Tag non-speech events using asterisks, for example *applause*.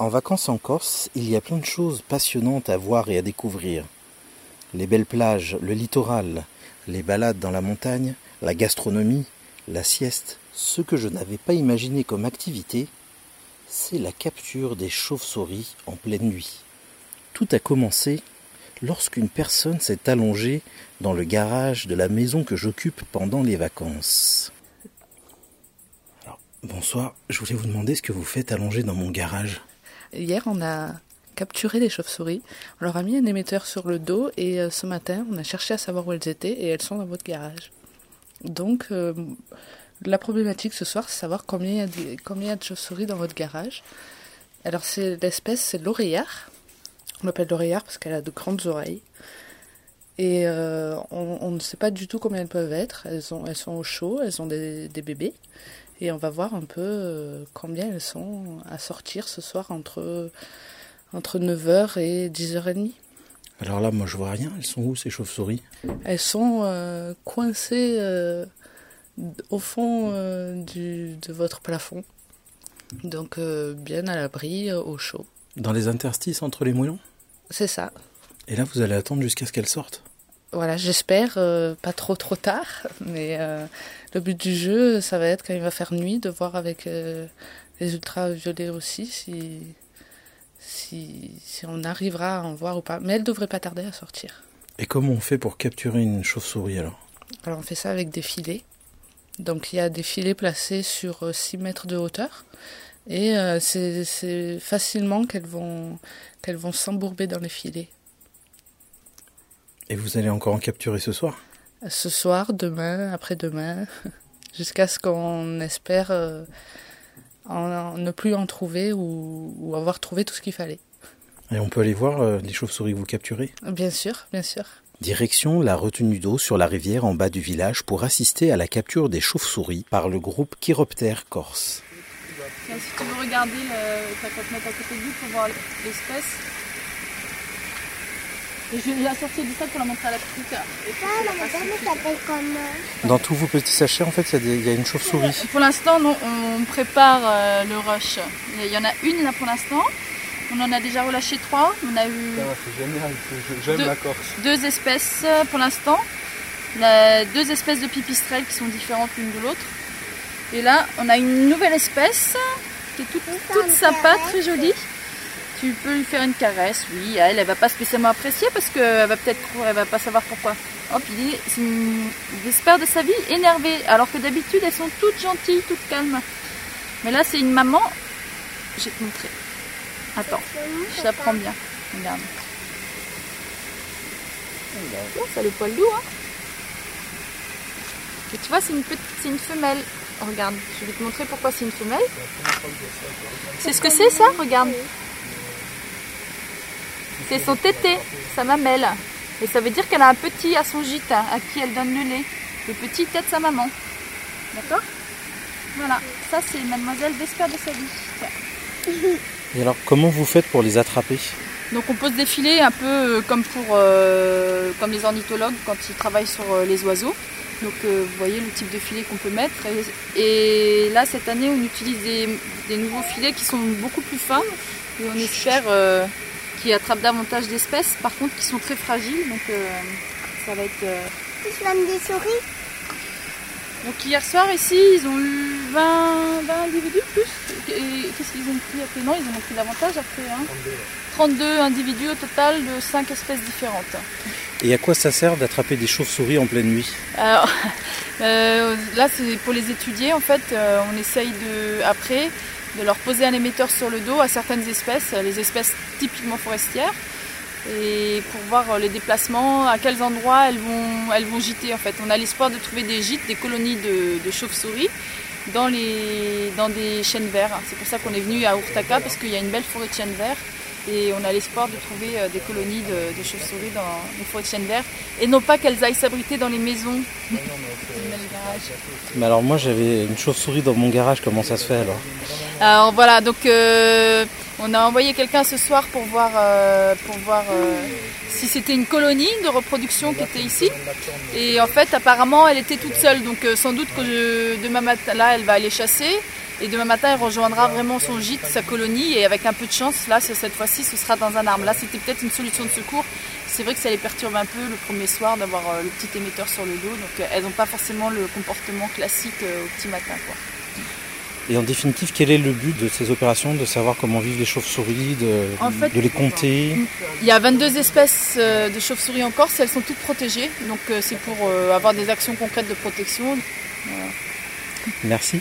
En vacances en Corse, il y a plein de choses passionnantes à voir et à découvrir. Les belles plages, le littoral, les balades dans la montagne, la gastronomie, la sieste. Ce que je n'avais pas imaginé comme activité, c'est la capture des chauves-souris en pleine nuit. Tout a commencé lorsqu'une personne s'est allongée dans le garage de la maison que j'occupe pendant les vacances. Bonsoir, je voulais vous demander ce que vous faites allongé dans mon garage. Hier, on a capturé des chauves-souris. On leur a mis un émetteur sur le dos et euh, ce matin, on a cherché à savoir où elles étaient et elles sont dans votre garage. Donc, euh, la problématique ce soir, c'est savoir combien il y a de, combien de chauves-souris dans votre garage. Alors, c'est l'espèce, c'est l'oreillard. On l'appelle l'oreillard parce qu'elle a de grandes oreilles. Et euh, on, ne sait pas du tout combien elles peuvent être. Elles, elles sont au chaud, elles ont des bébés. Et on va voir un peu euh, combien elles sont à sortir ce soir entre, entre 9h et 10h30. Alors là, moi je vois rien. Elles sont où ces chauves-souris? Elles sont euh, coincées euh, au fond euh, du, de votre plafond. Donc bien à l'abri, au chaud. Dans les interstices entre les moellons C'est ça. Et là, vous allez attendre jusqu'à ce qu'elles sortent? Voilà, j'espère euh, pas trop trop tard, *laughs* mais euh, le but du jeu, ça va être quand il va faire nuit, de voir avec euh, les ultraviolets aussi si, si, si on arrivera à en voir ou pas. Mais elle devrait pas tarder à sortir. Et comment on fait pour capturer une chauve-souris alors? Alors on fait ça avec des filets. Donc il y a des filets placés sur euh, 6 mètres de hauteur. Et c'est c'est facilement qu'elles vont, qu'elles vont s'embourber dans les filets. Et vous allez encore en capturer ce soir? Ce soir, demain, après-demain, *laughs* jusqu'à ce qu'on espère euh, en- en ne plus en trouver ou, ou avoir trouvé tout ce qu'il fallait. Et on peut aller voir euh, les chauves-souris que vous capturez? Bien sûr, bien sûr. Direction la retenue d'eau sur la rivière en bas du village pour assister à la capture des chauves-souris par le groupe Chiroptère Corse. Tiens, si tu veux regarder, le... te mettre à côté de lui pour voir l'espèce. Et je vais la sortir du sac pour la montrer à la petite. Ah, la madame s'appelle comment? Dans tous vos petits sachets, en fait, il y a y, une chauve-souris. Pour l'instant, non, on prépare euh, le rush. Il y en a une là pour l'instant. On en a déjà relâché trois. On a eu c'est génial, j'aime Deux. la Corse. deux espèces euh, pour l'instant. Deux espèces de pipistrelles qui sont différentes l'une de l'autre. Et là, on a une nouvelle espèce qui est toute, toute sympa, très jolie. Tu peux lui faire une caresse, oui. Elle, elle va pas spécialement apprécier parce qu'elle va peut-être, elle va pas savoir pourquoi. Hop, il est, une, espère de sa vie énervée, alors que d'habitude elles sont toutes gentilles, toutes calmes. Mais là, c'est une maman. Je vais te montrer. Attends, je la prends bien. Regarde. Oh, ça a le poil doux, hein. Et tu vois, c'est une petite, c'est une femelle. Regarde, je vais te montrer pourquoi c'est une femelle. C'est ce que c'est ça? Regarde. C'est son tété, sa mamelle. Et ça veut dire qu'elle a un petit à son gîte, à qui elle donne le lait. Le petit tête sa maman. D'accord? Voilà, ça c'est mademoiselle Vesper de sa vie. Tiens. Et alors, comment vous faites pour les attraper? Donc on pose des filets un peu euh, comme pour euh, comme les ornithologues quand ils travaillent sur euh, les oiseaux. Donc euh, vous voyez le type de filet qu'on peut mettre. Et, et là cette année on utilise des, des nouveaux filets qui sont beaucoup plus fins et on espère euh, qu'ils attrapent davantage d'espèces. Par contre qui sont très fragiles donc euh, ça va être. euh, Tu soignes des souris Donc hier soir ici ils ont eu 20, 20 individus plus. Et qu'est-ce qu'ils ont pris après? Non ils en ont pris davantage après. Hein. 32 individus au total de 5 espèces différentes. Et à quoi ça sert d'attraper des chauves-souris en pleine nuit? Alors, *laughs* euh, là, c'est pour les étudier. En fait, euh, on essaye de, après de leur poser un émetteur sur le dos à certaines espèces, les espèces typiquement forestières, et pour voir les déplacements, à quels endroits elles vont, elles vont gîter. En fait, on a l'espoir de trouver des gîtes, des colonies de, chauves-souris dans, dans des chênes verts. C'est pour ça qu'on est venu à Urtaka parce qu'il y a une belle forêt de chênes verts. Et on a l'espoir de trouver euh, des colonies de, de chauves-souris dans les forêts de verts. Et non pas qu'elles aillent s'abriter dans les maisons. Mais alors, moi, j'avais une chauve-souris dans mon garage, comment ça se fait alors? Alors voilà, donc euh, on a envoyé quelqu'un ce soir pour voir, euh, pour voir euh, si c'était une colonie de reproduction qui était ici. Et en fait, apparemment, elle était toute seule. Donc euh, sans doute que je- demain matin, là, elle va aller chasser. Et demain matin, il rejoindra vraiment son gîte, sa colonie. Et avec un peu de chance, là, cette fois-ci, ce sera dans un arbre. Là, c'était peut-être une solution de secours. C'est vrai que ça les perturbe un peu le premier soir d'avoir euh, le petit émetteur sur le dos. Donc, elles n'ont pas forcément le comportement classique au petit matin. Quoi. Et en définitive, quel est le but de ces opérations De savoir comment vivent les chauves-souris, de, de, les compter? Il y a 22 espèces euh, de chauves-souris en Corse, elles sont toutes protégées. Donc euh, c'est pour euh, avoir des actions concrètes de protection. Merci.